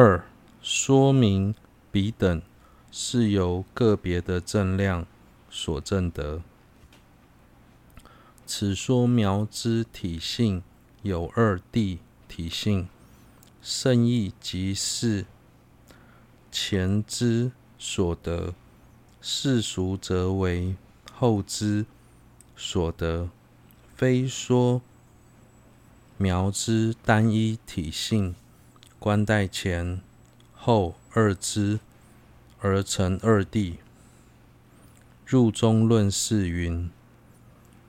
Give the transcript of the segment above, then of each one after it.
二、说明彼等是由个别的正量所证得。此说苗之体性有二谛体性，圣意即是前之所得，世俗则为后之所得，非说苗之单一体性，观待前后二支而成二谛。入中论释云：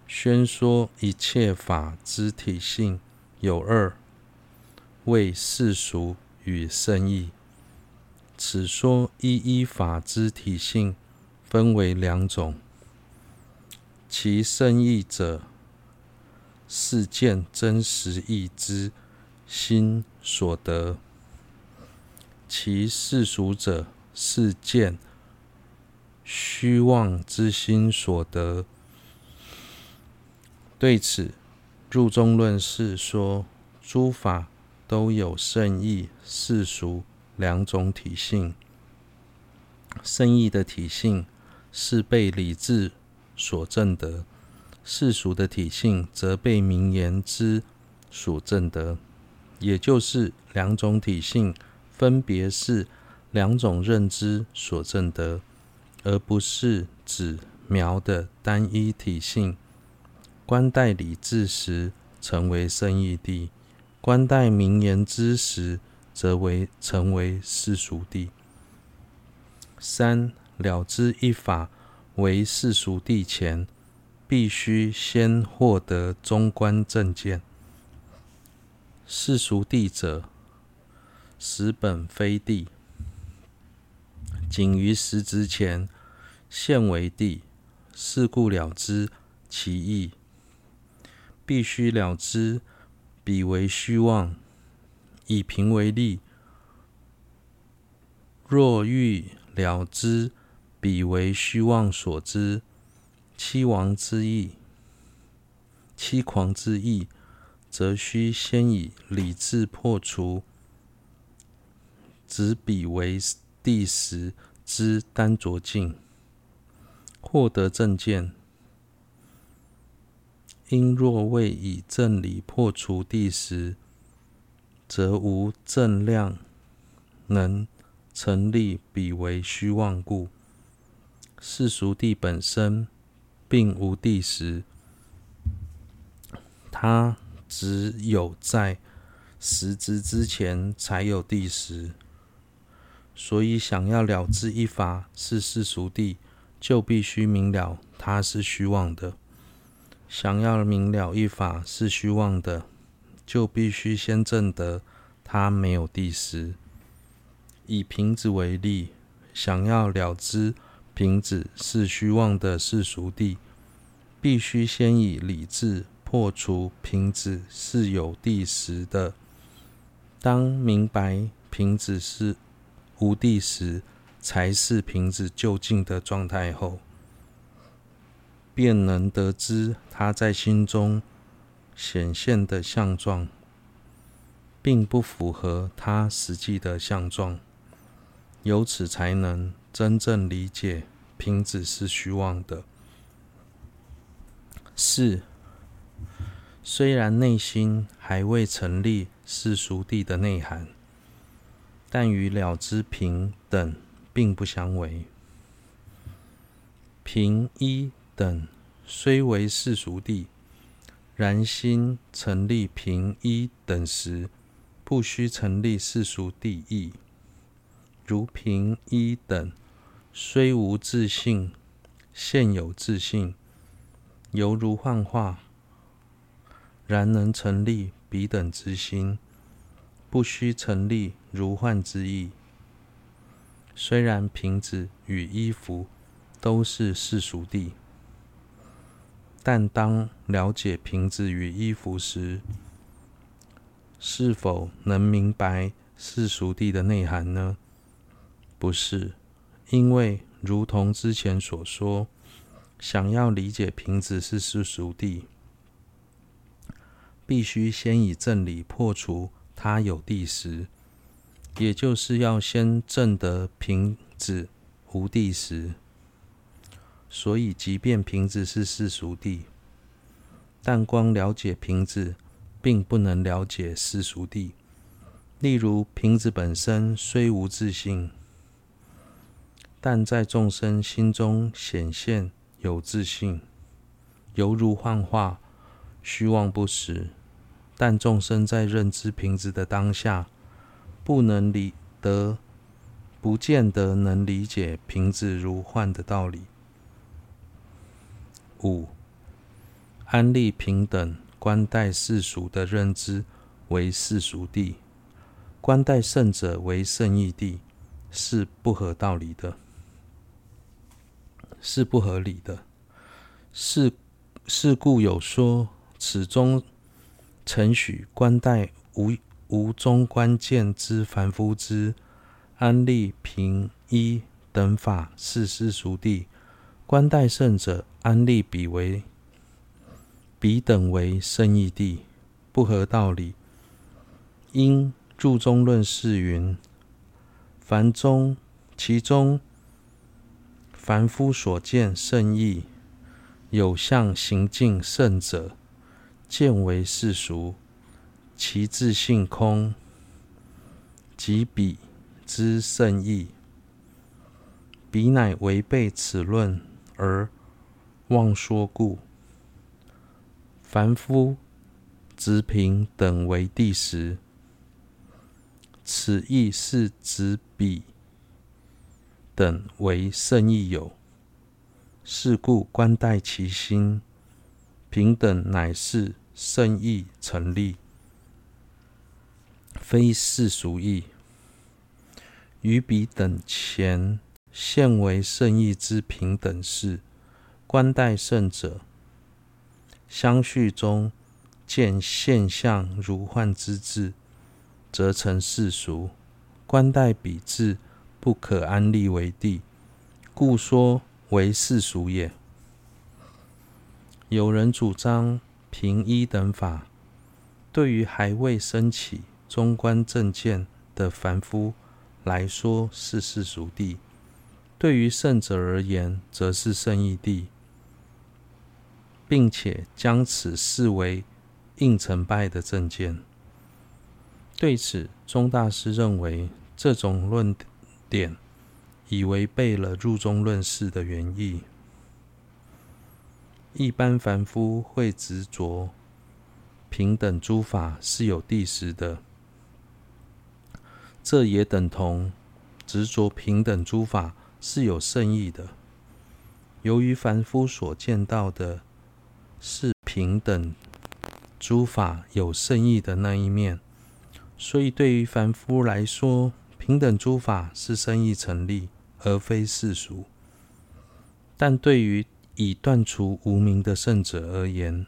宣说一切法之体性有二，为世俗与胜义。此说一一法之体性分为两种，其胜义者是见真实义之心所得，其世俗者是见虚妄之心所得。对此，入中论是说：诸法都有圣意、世俗两种体性。圣意的体性是被理智所证得，世俗的体性则被名言之所证得。也就是两种体性，分别是两种认知所证得，而不是指苗的单一体性。观待理智时，成为胜义地；观待名言之时，则为成为世俗地。三、了知一法为世俗地前，必须先获得中观正见。世俗地者，实本非地，仅于实值前现为地，是故了知其义。必须了知彼为虚妄。以平为例，若欲了知彼为虚妄所知，欺王之意，欺狂之意，则须先以理智破除执彼为谛时之耽着境，获得正见。因若未以正理破除谛实，则无正量能成立彼为虚妄故。世俗地本身并无谛实，它只有在实执之前才有第十。所以，想要了知一法是世俗地，就必须明了它是虚妄的。想要明了一法是虚妄的，就必须先证得它没有第十。以瓶子为例，想要了知瓶子是虚妄的世俗地，必须先以理智破除瓶子是有地时的。当明白瓶子是无地时，才是瓶子究竟的状态后，便能得知他在心中显现的相状，并不符合他实际的相状，由此才能真正理解瓶子是虚妄的。四，虽然内心还未成立世俗地的内涵，但与了知平等并不相违。平一。等虽为世俗地，然心成立平一等时，不须成立世俗地义。如平一等虽无自信，现有自信，犹如幻化，然能成立彼等之心，不须成立如幻之意。虽然瓶子与衣服都是世俗地。但当了解瓶子与衣服时，是否能明白世俗地的内涵呢？不是，因为如同之前所说，想要理解瓶子是世俗地，必须先以正理破除他有地时，也就是要先证得瓶子无地时。所以，即便瓶子是世俗地，但光了解瓶子，并不能了解世俗地。例如，瓶子本身虽无自性，但在众生心中显现有自性，犹如幻化、虚妄不实。但众生在认知瓶子的当下，不能理得，不见得能理解瓶子如幻的道理。五、安立平等观待世俗的认知为世俗谛，观待圣者为圣义谛，是不合道理的，是不合理的。是是故有说，此中承许观待无无中关键之凡夫之安立平一等法是世俗地。观待圣者安立彼为彼等为圣义地，不合道理。因注中论释云：凡中其中凡夫所见圣义有相行径圣者，见为世俗，其自性空，即彼之圣义，彼乃违背此论。而妄说故，凡夫执平等为谛时，此亦是执彼等为圣义有。是故观待其心，平等乃是圣意成立，非世俗意。于彼等前。现为圣意之平等事，观待圣者，相续中见现象如幻之智，则成世俗；观待彼智，不可安立为谛，故说为世俗也。有人主张平一等法，对于还未升起中观正见的凡夫来说是世俗谛。对于圣者而言，则是圣义谛，并且将此视为应成败的正见。对此，宗大师认为这种论点已违背了入中论释的原意。一般凡夫会执着平等诸法是有地时的，这也等同执着平等诸法。是有圣义的。由于凡夫所见到的是平等诸法有圣义的那一面，所以对于凡夫来说，平等诸法是圣义成立，而非世俗。但对于以断除无明的圣者而言，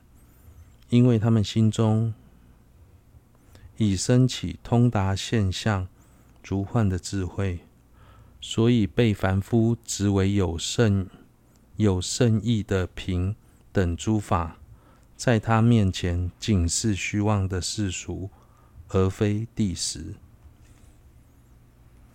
因为他们心中已升起通达现象如幻的智慧。所以被凡夫执为有圣、有圣义的平等诸法，在他面前仅是虚妄的世俗，而非第十。